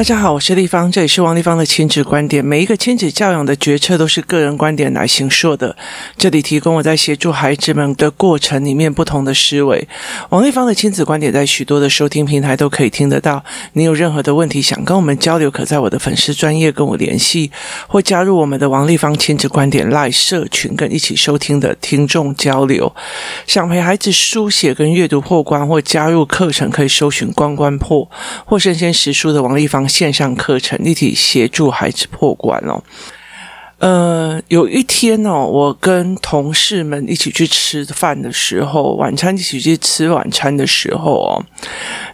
大家好，我是立方，这里是王立方的亲子观点。每一个亲子教养的决策都是个人观点来形塑的。这里提供我在协助孩子们的过程里面不同的思维。王立方的亲子观点在许多的收听平台都可以听得到。你有任何的问题想跟我们交流，可在我的粉丝专业跟我联系，或加入我们的王立方亲子观点 Live 社群，跟一起收听的听众交流。想陪孩子书写跟阅读破关，或加入课程，可以搜寻关关破或生鲜识书的王立方。线上课程立体协助孩子破关哦。呃，有一天哦，我跟同事们一起去吃饭的时候，晚餐一起去吃晚餐的时候哦，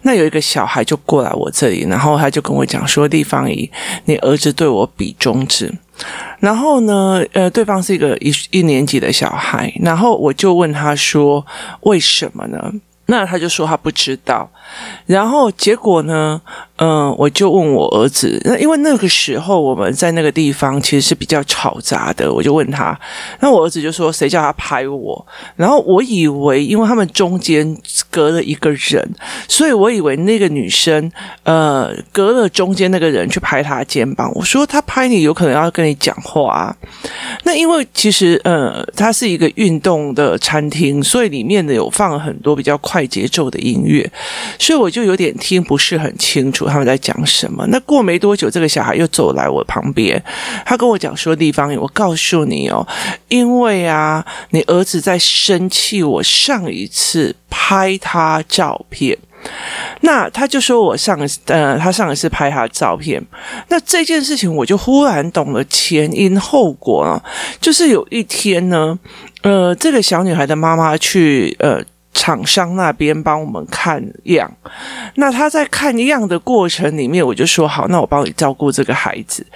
那有一个小孩就过来我这里，然后他就跟我讲说：“地方姨，你儿子对我比中指。”然后呢，呃，对方是一个一一年级的小孩，然后我就问他说：“为什么呢？”那他就说他不知道，然后结果呢，嗯、我就问我儿子，那因为那个时候我们在那个地方其实是比较吵杂的，我就问他，那我儿子就说谁叫他拍我？然后我以为因为他们中间隔了一个人，所以我以为那个女生呃隔了中间那个人去拍他肩膀。我说他拍你有可能要跟你讲话啊。那因为其实呃它是一个运动的餐厅，所以里面呢有放很多比较。快节奏的音乐，所以我就有点听不是很清楚他们在讲什么。那过没多久，这个小孩又走来我旁边，他跟我讲说：“丽芳，我告诉你哦，因为啊，你儿子在生气，我上一次拍他照片，那他就说我上呃，他上一次拍他照片，那这件事情我就忽然懂了前因后果啊，就是有一天呢，呃，这个小女孩的妈妈去呃。”厂商那边帮我们看样，那他在看样的过程里面，我就说好，那我帮你照顾这个孩子。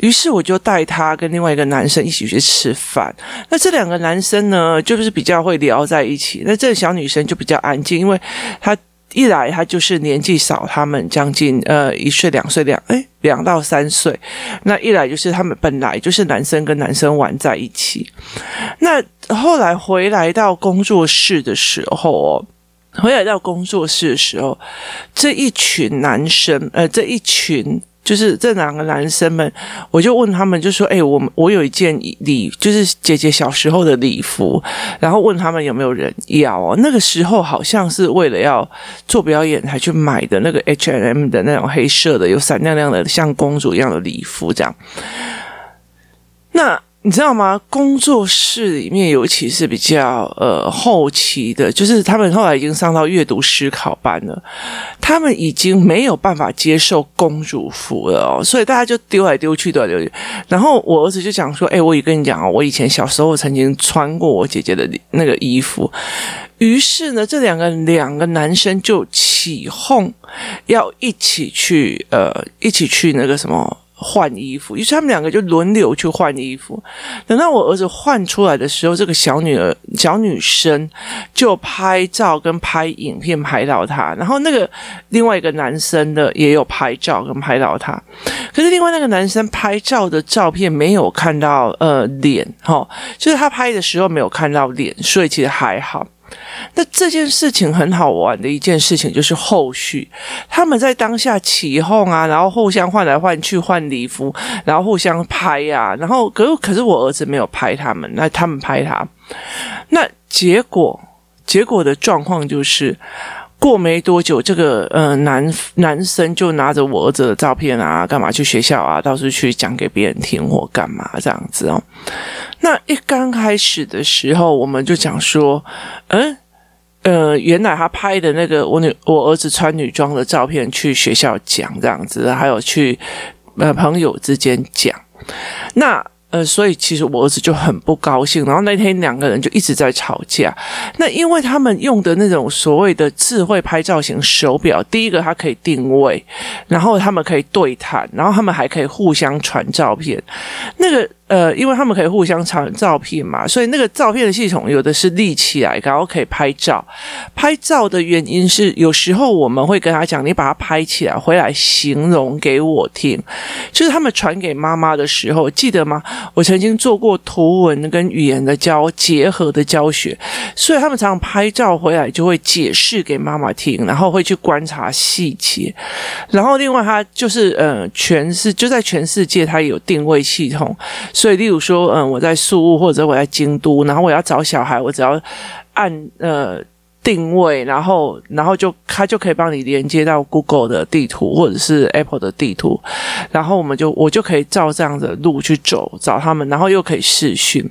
于是我就带他跟另外一个男生一起去吃饭。那这两个男生呢，就是比较会聊在一起。那这个小女生就比较安静，因为她。一来他就是年纪少，他们将近呃一岁两岁两诶两到三岁，那一来就是他们本来就是男生跟男生玩在一起，那后来回来到工作室的时候哦，回来到工作室的时候，这一群男生呃这一群。就是这两个男生们，我就问他们，就说：“哎，我我有一件礼，就是姐姐小时候的礼服，然后问他们有没有人要哦。那个时候好像是为了要做表演才去买的那个 H&M 的那种黑色的，有闪亮亮的像公主一样的礼服，这样。那。”你知道吗？工作室里面，尤其是比较呃后期的，就是他们后来已经上到阅读思考班了，他们已经没有办法接受公主服了哦，所以大家就丢来丢去，丢来丢去。然后我儿子就讲说：“哎，我也跟你讲哦，我以前小时候曾经穿过我姐姐的那个衣服。”于是呢，这两个两个男生就起哄，要一起去呃，一起去那个什么。换衣服，于是他们两个就轮流去换衣服。等到我儿子换出来的时候，这个小女儿、小女生就拍照跟拍影片拍到他，然后那个另外一个男生的也有拍照跟拍到他。可是另外那个男生拍照的照片没有看到呃脸，齁，就是他拍的时候没有看到脸，所以其实还好。那这件事情很好玩的一件事情就是后续，他们在当下起哄啊，然后互相换来换去换礼服，然后互相拍、啊，然后可是可是我儿子没有拍他们，那他们拍他，那结果结果的状况就是。过没多久，这个呃男男生就拿着我儿子的照片啊，干嘛去学校啊，到处去讲给别人听或干嘛这样子哦。那一刚开始的时候，我们就讲说，嗯呃，原来他拍的那个我女我儿子穿女装的照片去学校讲这样子，还有去呃朋友之间讲，那。呃，所以其实我儿子就很不高兴，然后那天两个人就一直在吵架。那因为他们用的那种所谓的智慧拍照型手表，第一个它可以定位，然后他们可以对谈，然后他们还可以互相传照片。那个呃，因为他们可以互相传照片嘛，所以那个照片的系统有的是立起来，然后可以拍照。拍照的原因是，有时候我们会跟他讲，你把它拍起来回来形容给我听。就是他们传给妈妈的时候，记得吗？我曾经做过图文跟语言的教结合的教学，所以他们常常拍照回来就会解释给妈妈听，然后会去观察细节。然后另外，他就是呃，全是就在全世界，他有定位系统。所以，例如说，嗯，我在宿雾或者我在京都，然后我要找小孩，我只要按呃定位，然后然后就他就可以帮你连接到 Google 的地图或者是 Apple 的地图，然后我们就我就可以照这样的路去走找他们，然后又可以视讯。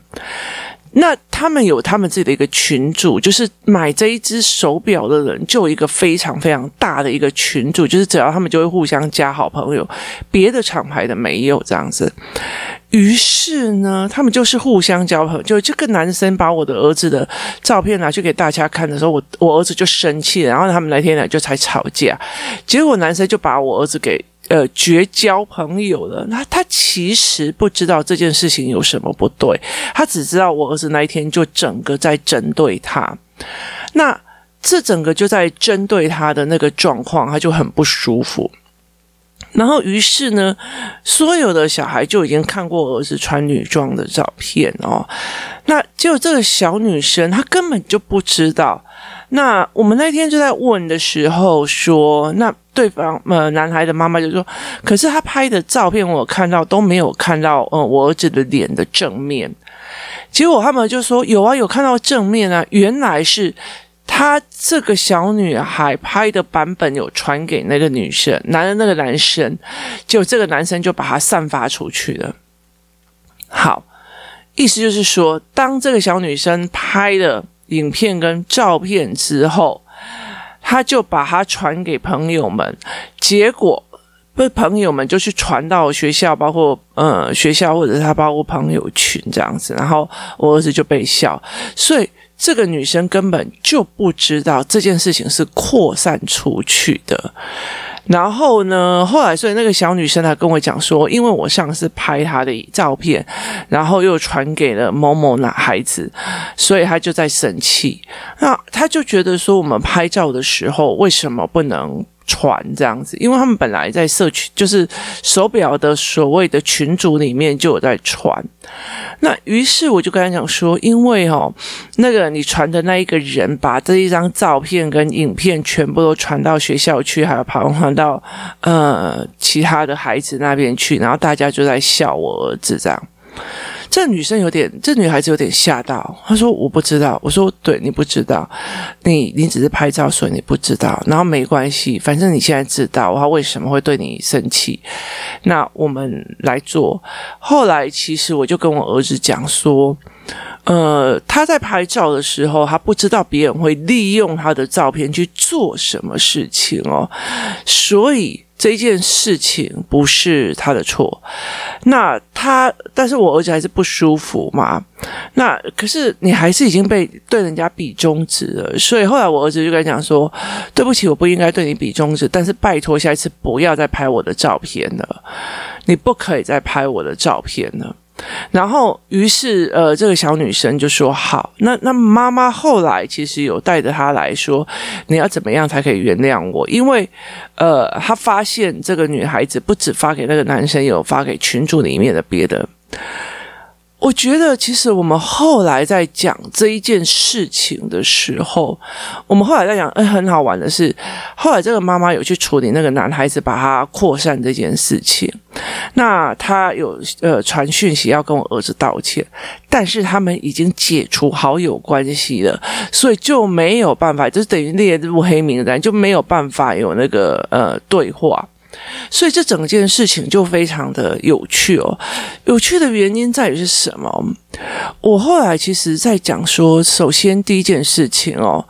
那他们有他们自己的一个群组，就是买这一只手表的人就有一个非常非常大的一个群组，就是只要他们就会互相加好朋友，别的厂牌的没有这样子。于是呢，他们就是互相交朋友。就这个男生把我的儿子的照片拿去给大家看的时候，我我儿子就生气，然后他们那天呢就才吵架。结果男生就把我儿子给呃绝交朋友了。那他其实不知道这件事情有什么不对，他只知道我儿子那一天就整个在针对他。那这整个就在针对他的那个状况，他就很不舒服。然后，于是呢，所有的小孩就已经看过儿子穿女装的照片哦。那就这个小女生，她根本就不知道。那我们那天就在问的时候说，那对方呃男孩的妈妈就说，可是他拍的照片我看到都没有看到呃我儿子的脸的正面。结果他们就说有啊，有看到正面啊，原来是。他这个小女孩拍的版本有传给那个女生，男的那个男生，就这个男生就把它散发出去了。好，意思就是说，当这个小女生拍了影片跟照片之后，他就把它传给朋友们，结果被朋友们就去传到学校，包括呃学校或者是他包括朋友群这样子，然后我儿子就被笑，所以。这个女生根本就不知道这件事情是扩散出去的。然后呢，后来所以那个小女生她跟我讲说，因为我上次拍她的照片，然后又传给了某某男孩子，所以她就在生气。那她就觉得说，我们拍照的时候为什么不能？传这样子，因为他们本来在社区，就是手表的所谓的群组里面就有在传。那于是我就跟他讲说，因为哦，那个你传的那一个人把这一张照片跟影片全部都传到学校去，还有跑传到呃其他的孩子那边去，然后大家就在笑我儿子这样。这女生有点，这女孩子有点吓到。她说：“我不知道。”我说：“对，你不知道，你你只是拍照，所以你不知道。然后没关系，反正你现在知道，他为什么会对你生气。那我们来做。后来，其实我就跟我儿子讲说，呃，他在拍照的时候，他不知道别人会利用他的照片去做什么事情哦，所以。”这件事情不是他的错，那他，但是我儿子还是不舒服嘛。那可是你还是已经被对人家比中指了，所以后来我儿子就跟他讲说：“对不起，我不应该对你比中指，但是拜托下一次不要再拍我的照片了，你不可以再拍我的照片了。”然后，于是，呃，这个小女生就说：“好，那那妈妈后来其实有带着她来说，你要怎么样才可以原谅我？因为，呃，她发现这个女孩子不止发给那个男生，有发给群主里面的别的。”我觉得，其实我们后来在讲这一件事情的时候，我们后来在讲，哎，很好玩的是，后来这个妈妈有去处理那个男孩子把他扩散这件事情。那他有呃传讯息要跟我儿子道歉，但是他们已经解除好友关系了，所以就没有办法，就是等于列入黑名单，就没有办法有那个呃对话。所以这整件事情就非常的有趣哦。有趣的原因在于是什么？我后来其实在讲说，首先第一件事情哦，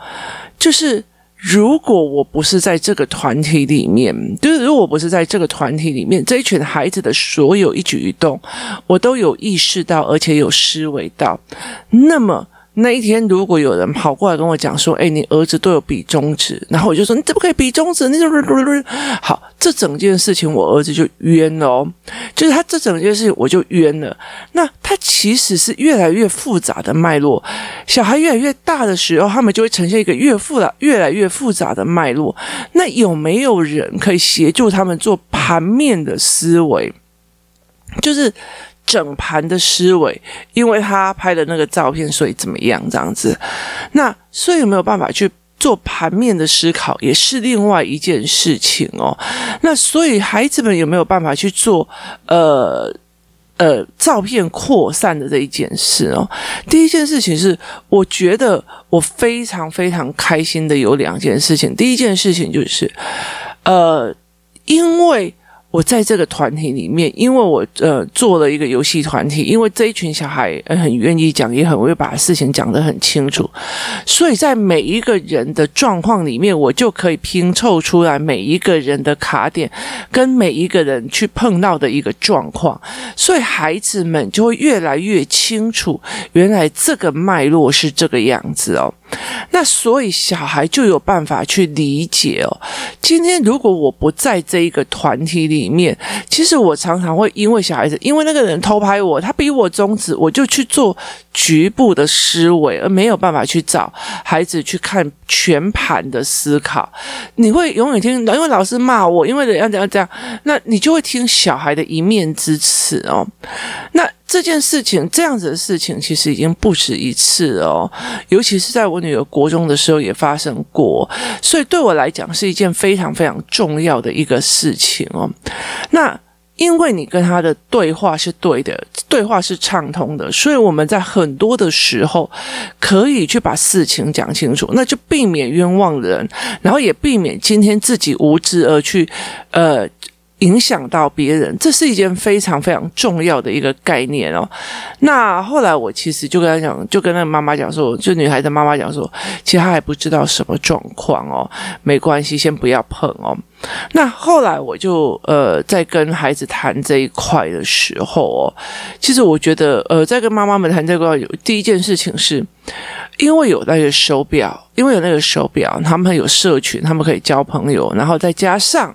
就是如果我不是在这个团体里面，就是如果不是在这个团体里面，这一群孩子的所有一举一动，我都有意识到，而且有思维到，那么。那一天，如果有人跑过来跟我讲说：“哎，你儿子都有比中指。”然后我就说：“你怎么可以比中指？你……好，这整件事情我儿子就冤哦。就是他这整件事情我就冤了。那他其实是越来越复杂的脉络。小孩越来越大的时候，他们就会呈现一个越复杂、越来越复杂的脉络。那有没有人可以协助他们做盘面的思维？就是。”整盘的思维，因为他拍的那个照片，所以怎么样这样子？那所以有没有办法去做盘面的思考，也是另外一件事情哦。那所以孩子们有没有办法去做呃呃照片扩散的这一件事哦？第一件事情是，我觉得我非常非常开心的有两件事情。第一件事情就是，呃，因为。我在这个团体里面，因为我呃做了一个游戏团体，因为这一群小孩很愿意讲，也很会把事情讲得很清楚，所以在每一个人的状况里面，我就可以拼凑出来每一个人的卡点，跟每一个人去碰到的一个状况，所以孩子们就会越来越清楚，原来这个脉络是这个样子哦。那所以小孩就有办法去理解哦。今天如果我不在这一个团体里面，其实我常常会因为小孩子，因为那个人偷拍我，他比我中指，我就去做局部的思维，而没有办法去找孩子去看全盘的思考。你会永远听，因为老师骂我，因为怎样怎样怎样，那你就会听小孩的一面之词哦。那。这件事情，这样子的事情，其实已经不止一次哦。尤其是在我女儿国中的时候也发生过，所以对我来讲是一件非常非常重要的一个事情哦。那因为你跟他的对话是对的，对话是畅通的，所以我们在很多的时候可以去把事情讲清楚，那就避免冤枉人，然后也避免今天自己无知而去呃。影响到别人，这是一件非常非常重要的一个概念哦。那后来我其实就跟他讲，就跟那个妈妈讲说，就女孩的妈妈讲说，其实她还不知道什么状况哦，没关系，先不要碰哦。那后来我就呃在跟孩子谈这一块的时候哦，其实我觉得呃在跟妈妈们谈这块，有第一件事情是，因为有那个手表，因为有那个手表，他们有社群，他们可以交朋友，然后再加上。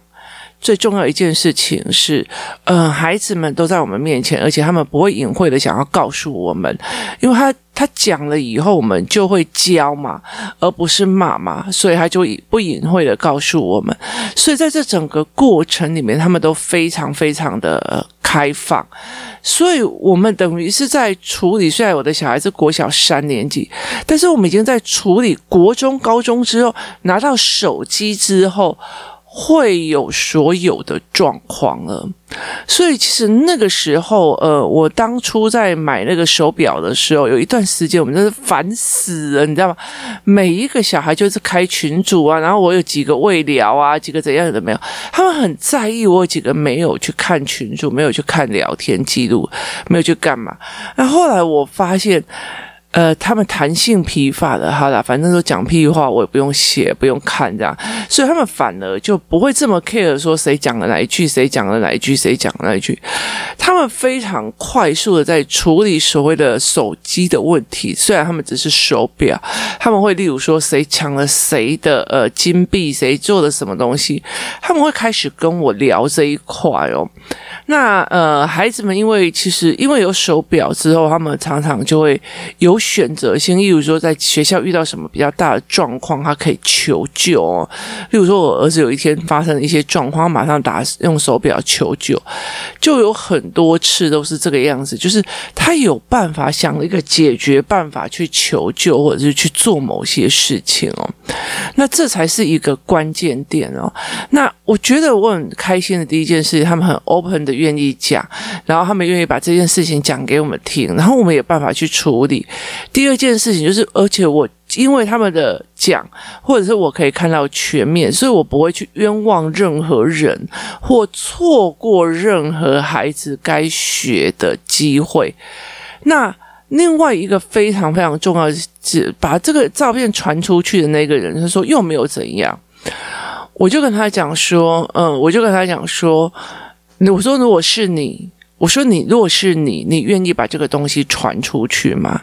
最重要一件事情是，呃，孩子们都在我们面前，而且他们不会隐晦的想要告诉我们，因为他他讲了以后，我们就会教嘛，而不是骂嘛，所以他就不隐晦的告诉我们。所以在这整个过程里面，他们都非常非常的开放，所以我们等于是在处理。虽然我的小孩子国小三年级，但是我们已经在处理国中、高中之后，拿到手机之后。会有所有的状况了，所以其实那个时候，呃，我当初在买那个手表的时候，有一段时间我们真是烦死了，你知道吗？每一个小孩就是开群组啊，然后我有几个未聊啊，几个怎样的没有，他们很在意我有几个没有去看群组，没有去看聊天记录，没有去干嘛。那后来我发现。呃，他们弹性疲乏的，好啦，反正都讲屁话，我也不用写，不用看这样，所以他们反而就不会这么 care 说谁讲了哪一句，谁讲了哪一句，谁讲了哪一句。他们非常快速的在处理所谓的手机的问题，虽然他们只是手表，他们会例如说谁抢了谁的呃金币，谁做了什么东西，他们会开始跟我聊这一块哦。那呃，孩子们因为其实因为有手表之后，他们常常就会有选择性。例如说，在学校遇到什么比较大的状况，他可以求救哦。例如说，我儿子有一天发生了一些状况，马上打用手表求救，就有很多次都是这个样子，就是他有办法想了一个解决办法去求救，或者是去做某些事情哦。那这才是一个关键点哦。那我觉得我很开心的第一件事，他们很 open 的。愿意讲，然后他们愿意把这件事情讲给我们听，然后我们有办法去处理。第二件事情就是，而且我因为他们的讲，或者是我可以看到全面，所以我不会去冤枉任何人，或错过任何孩子该学的机会。那另外一个非常非常重要的是，把这个照片传出去的那个人，他说又没有怎样，我就跟他讲说，嗯，我就跟他讲说。我说，如果是你，我说你如果是你，你愿意把这个东西传出去吗？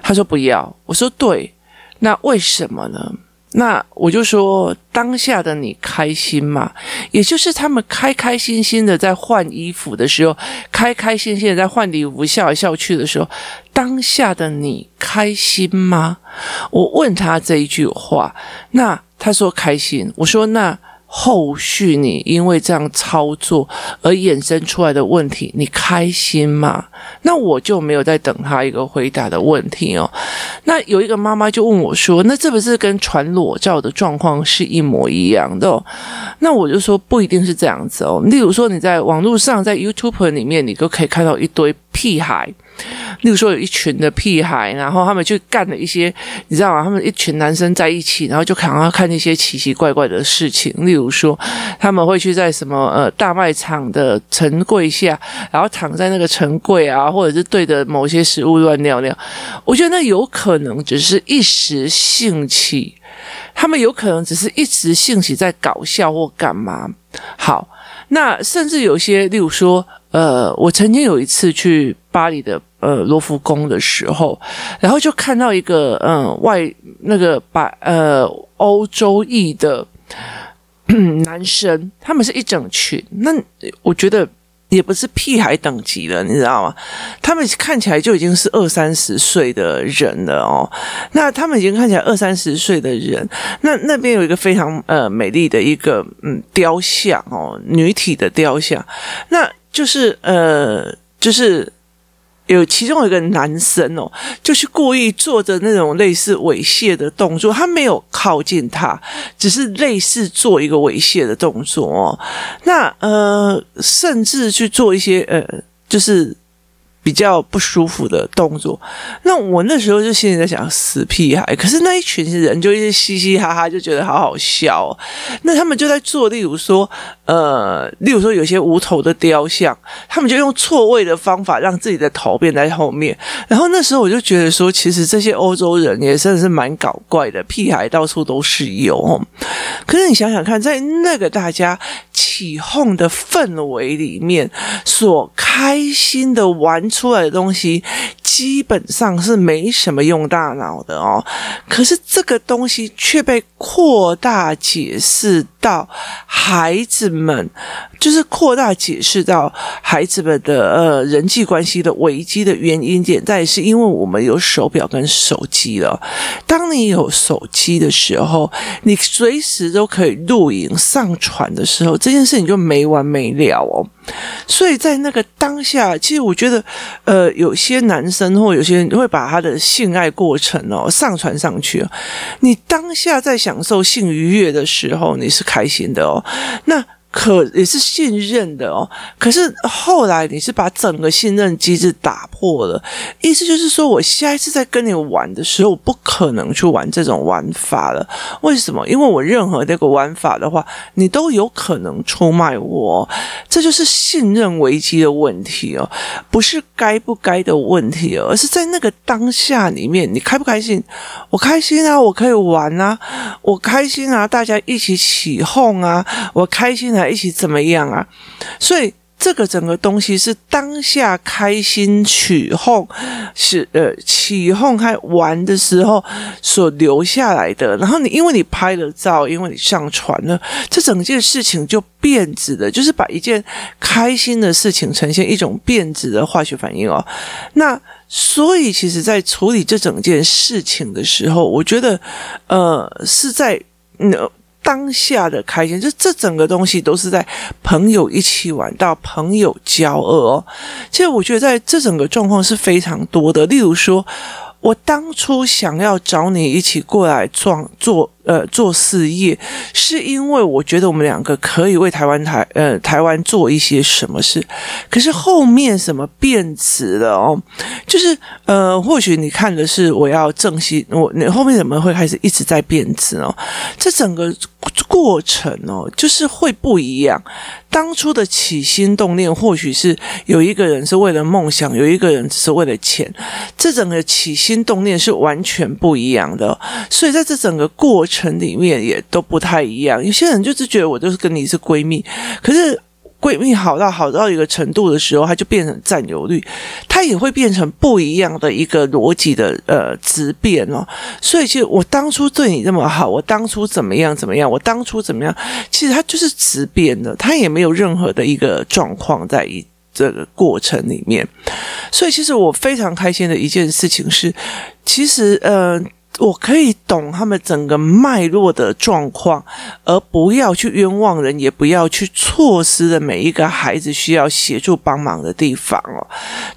他说不要。我说对，那为什么呢？那我就说，当下的你开心吗？也就是他们开开心心的在换衣服的时候，开开心心的在换礼服，笑来笑去的时候，当下的你开心吗？我问他这一句话，那他说开心。我说那。后续你因为这样操作而衍生出来的问题，你开心吗？那我就没有在等他一个回答的问题哦。那有一个妈妈就问我说：“那这不是跟传裸照的状况是一模一样的哦？”那我就说不一定是这样子哦。例如说你在网络上，在 YouTube 里面，你都可以看到一堆屁孩。例如说，有一群的屁孩，然后他们去干了一些，你知道吗？他们一群男生在一起，然后就想要看那些奇奇怪怪的事情。例如说，他们会去在什么呃大卖场的陈柜下，然后躺在那个陈柜啊，或者是对着某些食物乱尿尿。我觉得那有可能只是一时兴起，他们有可能只是一时兴起在搞笑或干嘛。好，那甚至有些，例如说。呃，我曾经有一次去巴黎的呃罗浮宫的时候，然后就看到一个嗯、外那个白呃欧洲裔的 男生，他们是一整群，那我觉得也不是屁孩等级的，你知道吗？他们看起来就已经是二三十岁的人了哦。那他们已经看起来二三十岁的人，那那边有一个非常呃美丽的一个嗯雕像哦，女体的雕像，那。就是呃，就是有其中有一个男生哦，就是故意做着那种类似猥亵的动作，他没有靠近他，只是类似做一个猥亵的动作哦。那呃，甚至去做一些呃，就是。比较不舒服的动作，那我那时候就心里在想死屁孩，可是那一群人就一直嘻嘻哈哈，就觉得好好笑。那他们就在做，例如说，呃，例如说有些无头的雕像，他们就用错位的方法让自己的头变在后面。然后那时候我就觉得说，其实这些欧洲人也真的是蛮搞怪的，屁孩到处都是有。可是你想想看，在那个大家起哄的氛围里面，所开心的玩出来的东西，基本上是没什么用大脑的哦。可是这个东西却被扩大解释到孩子们。就是扩大解释到孩子们的呃人际关系的危机的原因点在是因为我们有手表跟手机了。当你有手机的时候，你随时都可以录影上传的时候，这件事情就没完没了哦。所以在那个当下，其实我觉得，呃，有些男生或有些人会把他的性爱过程哦上传上去。你当下在享受性愉悦的时候，你是开心的哦。那可也是信任的哦，可是后来你是把整个信任机制打破了，意思就是说，我下一次再跟你玩的时候，我不可能去玩这种玩法了。为什么？因为我任何那个玩法的话，你都有可能出卖我，这就是信任危机的问题哦，不是该不该的问题哦，而是在那个当下里面，你开不开心？我开心啊，我可以玩啊，我开心啊，大家一起起哄啊，我开心啊。一起怎么样啊？所以这个整个东西是当下开心起哄，是呃起哄开玩的时候所留下来的。然后你因为你拍了照，因为你上传了，这整件事情就变质了，就是把一件开心的事情呈现一种变质的化学反应哦。那所以其实，在处理这整件事情的时候，我觉得呃是在嗯。当下的开心，就这整个东西都是在朋友一起玩到朋友交恶。其实我觉得在这整个状况是非常多的，例如说。我当初想要找你一起过来撞做呃做事业，是因为我觉得我们两个可以为台湾台呃台湾做一些什么事。可是后面什么变质了哦？就是呃，或许你看的是我要正心我，你后面怎么会开始一直在变质哦？这整个过程哦，就是会不一样。当初的起心动念，或许是有一个人是为了梦想，有一个人只是为了钱。这整个起心动念是完全不一样的，所以在这整个过城里面也都不太一样。有些人就是觉得我就是跟你是闺蜜，可是闺蜜好到好到一个程度的时候，她就变成占有欲，她也会变成不一样的一个逻辑的呃质变哦。所以其实我当初对你这么好，我当初怎么样怎么样，我当初怎么样，其实她就是质变的，她也没有任何的一个状况在一这个过程里面。所以其实我非常开心的一件事情是，其实呃。我可以懂他们整个脉络的状况，而不要去冤枉人，也不要去错失了每一个孩子需要协助帮忙的地方哦。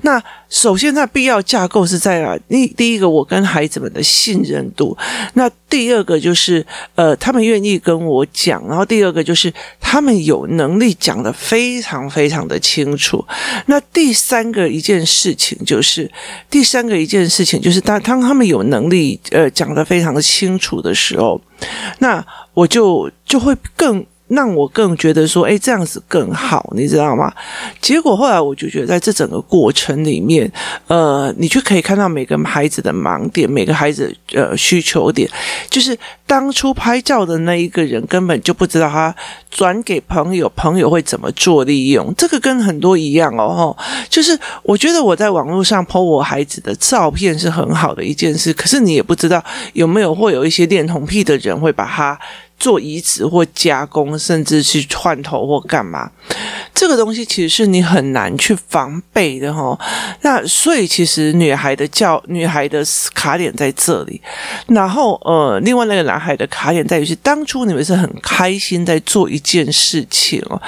那。首先，那必要架构是在哪？第第一个，我跟孩子们的信任度；那第二个就是，呃，他们愿意跟我讲；然后第二个就是，他们有能力讲得非常非常的清楚。那第三个一件事情就是，第三个一件事情就是，当当他们有能力，呃，讲得非常的清楚的时候，那我就就会更。让我更觉得说，哎，这样子更好，你知道吗？结果后来我就觉得，在这整个过程里面，呃，你就可以看到每个孩子的盲点，每个孩子呃需求点，就是当初拍照的那一个人根本就不知道他转给朋友，朋友会怎么做利用。这个跟很多一样哦，就是我觉得我在网络上 po 我孩子的照片是很好的一件事，可是你也不知道有没有会有一些恋童癖的人会把它。做移植或加工，甚至去换头或干嘛，这个东西其实是你很难去防备的哦。那所以其实女孩的教女孩的卡点在这里，然后呃，另外那个男孩的卡点在于是当初你们是很开心在做一件事情哦，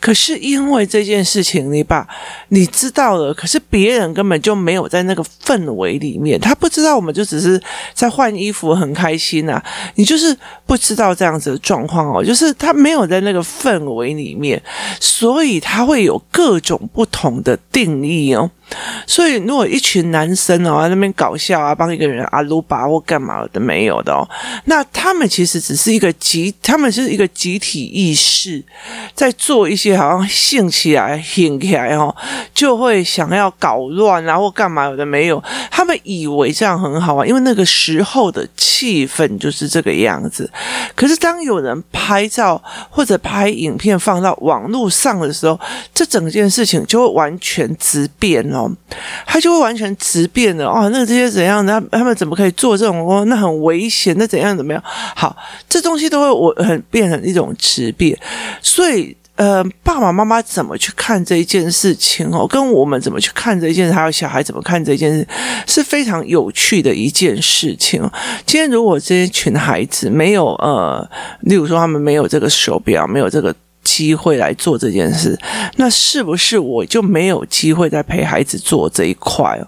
可是因为这件事情你把你知道了，可是别人根本就没有在那个氛围里面，他不知道我们就只是在换衣服很开心呐，你就是不知道这样。的状况哦，就是他没有在那个氛围里面，所以他会有各种不同的定义哦。所以，如果一群男生哦在那边搞笑啊，帮一个人阿鲁巴或干嘛的没有的哦，那他们其实只是一个集，他们是一个集体意识，在做一些好像兴起来、兴起来哦，就会想要搞乱啊或干嘛有的没有，他们以为这样很好啊，因为那个时候的气氛就是这个样子。可是当有人拍照或者拍影片放到网络上的时候，这整件事情就会完全质变哦。他就会完全直变的哦，那这些怎样？那他们怎么可以做这种哦？那很危险，那怎样怎么样？好，这东西都会我很变成一种直变。所以呃，爸爸妈妈怎么去看这一件事情哦？跟我们怎么去看这一件事，还有小孩怎么看这件事，是非常有趣的一件事情。今天如果这些群孩子没有呃，例如说他们没有这个手表，没有这个。机会来做这件事，那是不是我就没有机会再陪孩子做这一块？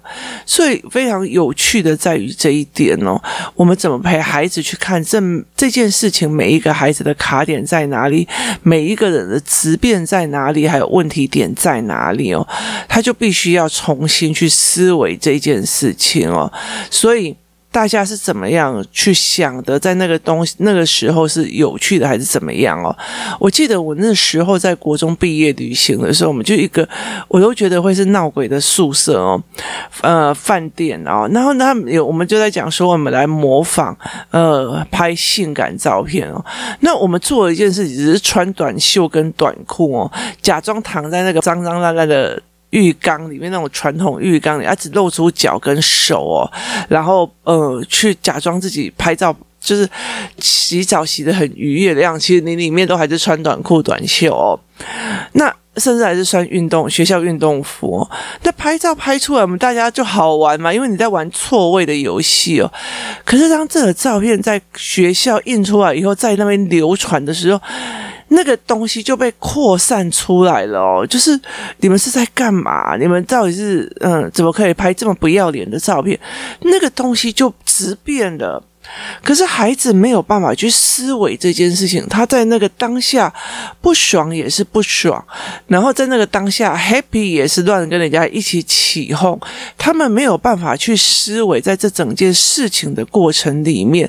所以非常有趣的在于这一点哦，我们怎么陪孩子去看这这件事情？每一个孩子的卡点在哪里？每一个人的质变在哪里？还有问题点在哪里哦？他就必须要重新去思维这件事情哦，所以。大家是怎么样去想的？在那个东西那个时候是有趣的还是怎么样哦？我记得我那时候在国中毕业旅行的时候，我们就一个我都觉得会是闹鬼的宿舍哦，呃，饭店哦，然后他们有我们就在讲说我们来模仿呃拍性感照片哦。那我们做了一件事，只是穿短袖跟短裤哦，假装躺在那个脏脏烂烂的。浴缸里面那种传统浴缸里，啊，只露出脚跟手哦，然后呃，去假装自己拍照，就是洗澡洗得很愉悦的样。其实你里面都还是穿短裤短袖哦，那甚至还是穿运动学校运动服哦。那拍照拍出来，我们大家就好玩嘛，因为你在玩错位的游戏哦。可是当这个照片在学校印出来以后，在那边流传的时候。那个东西就被扩散出来了，就是你们是在干嘛？你们到底是嗯，怎么可以拍这么不要脸的照片？那个东西就直变了。可是孩子没有办法去思维这件事情，他在那个当下不爽也是不爽，然后在那个当下 happy 也是乱跟人家一起起哄，他们没有办法去思维在这整件事情的过程里面，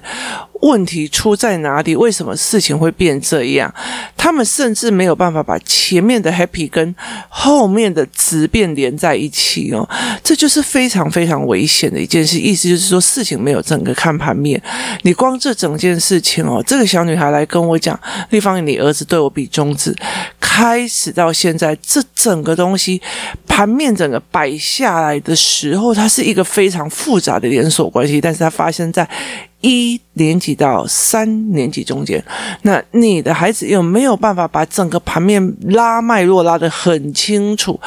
问题出在哪里？为什么事情会变这样？他们甚至没有办法把前面的 happy 跟后面的质变连在一起哦，这就是非常非常危险的一件事。意思就是说，事情没有整个看盘面，你光这整件事情哦，这个小女孩来跟我讲，丽芳，你儿子对我比中指，开始到现在，这整个东西盘面整个摆下来的时候，它是一个非常复杂的连锁关系，但是它发生在。一年级到三年级中间，那你的孩子有没有办法把整个盘面拉脉络拉得很清楚？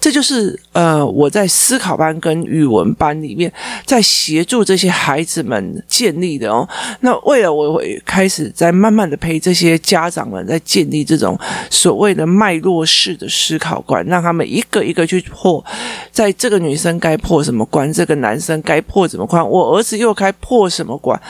这就是呃，我在思考班跟语文班里面在协助这些孩子们建立的哦。那为了我会开始在慢慢的陪这些家长们在建立这种所谓的脉络式的思考观，让他们一个一个去破，在这个女生该破什么关，这个男生该破什么关，我儿子又该破什么关。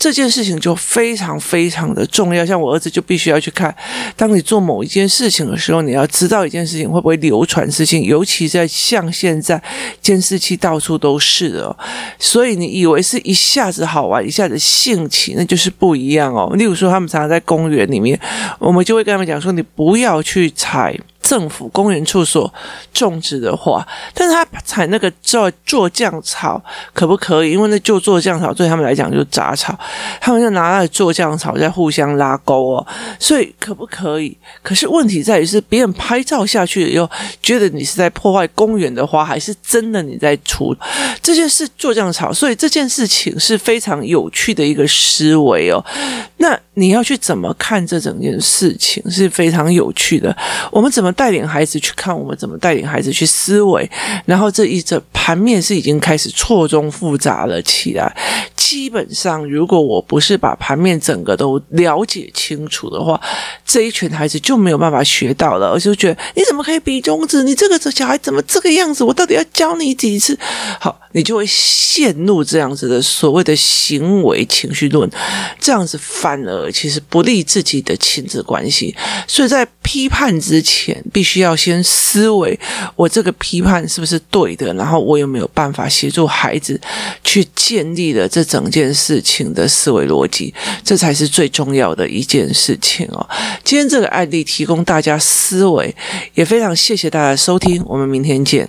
这件事情就非常非常的重要，像我儿子就必须要去看。当你做某一件事情的时候，你要知道一件事情会不会流传事情，尤其在像现在监视器到处都是的哦，所以你以为是一下子好玩，一下子兴起，那就是不一样哦。例如说，他们常常在公园里面，我们就会跟他们讲说，你不要去踩。政府公园处所种植的花，但是他采那个叫做酱草可不可以？因为那就做酱草对他们来讲就是杂草，他们就拿来做酱草在互相拉钩哦，所以可不可以？可是问题在于是别人拍照下去以后，觉得你是在破坏公园的花，还是真的你在除这件事做酱草？所以这件事情是非常有趣的一个思维哦。那你要去怎么看这整件事情是非常有趣的。我们怎么？带领孩子去看，我们怎么带领孩子去思维，然后这一整盘面是已经开始错综复杂了起来。基本上，如果我不是把盘面整个都了解清楚的话，这一群孩子就没有办法学到了，而就觉得你怎么可以比中指？你这个小孩怎么这个样子？我到底要教你几次？好，你就会陷入这样子的所谓的行为情绪论，这样子反而其实不利自己的亲子关系。所以在批判之前，必须要先思维，我这个批判是不是对的？然后我有没有办法协助孩子去建立了这种整件事情的思维逻辑？这才是最重要的一件事情哦。今天这个案例提供大家思维，也非常谢谢大家收听，我们明天见。